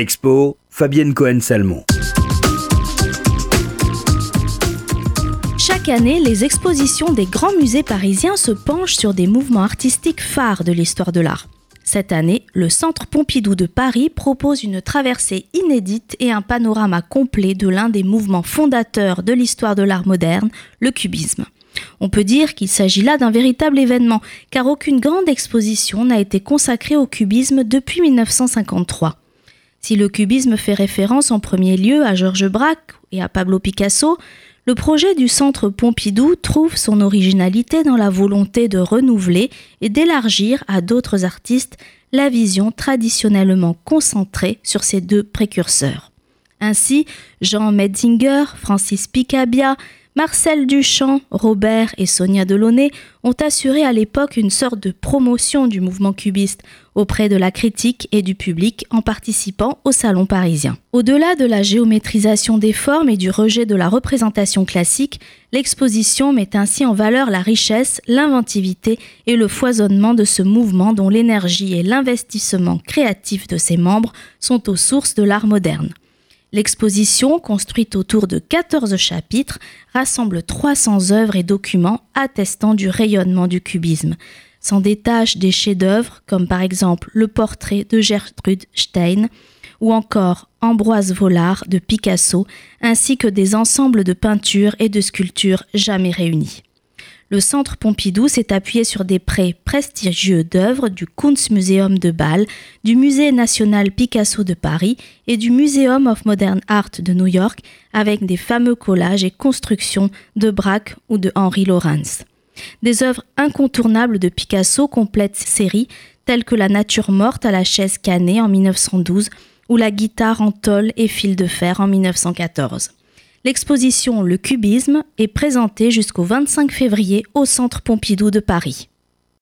Expo, Fabienne Cohen-Salmon. Chaque année, les expositions des grands musées parisiens se penchent sur des mouvements artistiques phares de l'histoire de l'art. Cette année, le Centre Pompidou de Paris propose une traversée inédite et un panorama complet de l'un des mouvements fondateurs de l'histoire de l'art moderne, le cubisme. On peut dire qu'il s'agit là d'un véritable événement, car aucune grande exposition n'a été consacrée au cubisme depuis 1953. Si le cubisme fait référence en premier lieu à Georges Braque et à Pablo Picasso, le projet du Centre Pompidou trouve son originalité dans la volonté de renouveler et d'élargir à d'autres artistes la vision traditionnellement concentrée sur ces deux précurseurs. Ainsi, Jean Metzinger, Francis Picabia, Marcel Duchamp, Robert et Sonia Delaunay ont assuré à l'époque une sorte de promotion du mouvement cubiste auprès de la critique et du public en participant au Salon parisien. Au-delà de la géométrisation des formes et du rejet de la représentation classique, l'exposition met ainsi en valeur la richesse, l'inventivité et le foisonnement de ce mouvement dont l'énergie et l'investissement créatif de ses membres sont aux sources de l'art moderne. L'exposition, construite autour de 14 chapitres, rassemble 300 œuvres et documents attestant du rayonnement du cubisme. S'en détachent des chefs-d'œuvre comme par exemple le portrait de Gertrude Stein ou encore Ambroise Vollard de Picasso, ainsi que des ensembles de peintures et de sculptures jamais réunis le Centre Pompidou s'est appuyé sur des prêts prestigieux d'œuvres du Kunstmuseum de Bâle, du Musée national Picasso de Paris et du Museum of Modern Art de New York, avec des fameux collages et constructions de Braque ou de Henri Lawrence. Des œuvres incontournables de Picasso complètent série telles que La nature morte à la chaise cannée en 1912 ou La guitare en tôle et fil de fer en 1914. L'exposition Le Cubisme est présentée jusqu'au 25 février au Centre Pompidou de Paris.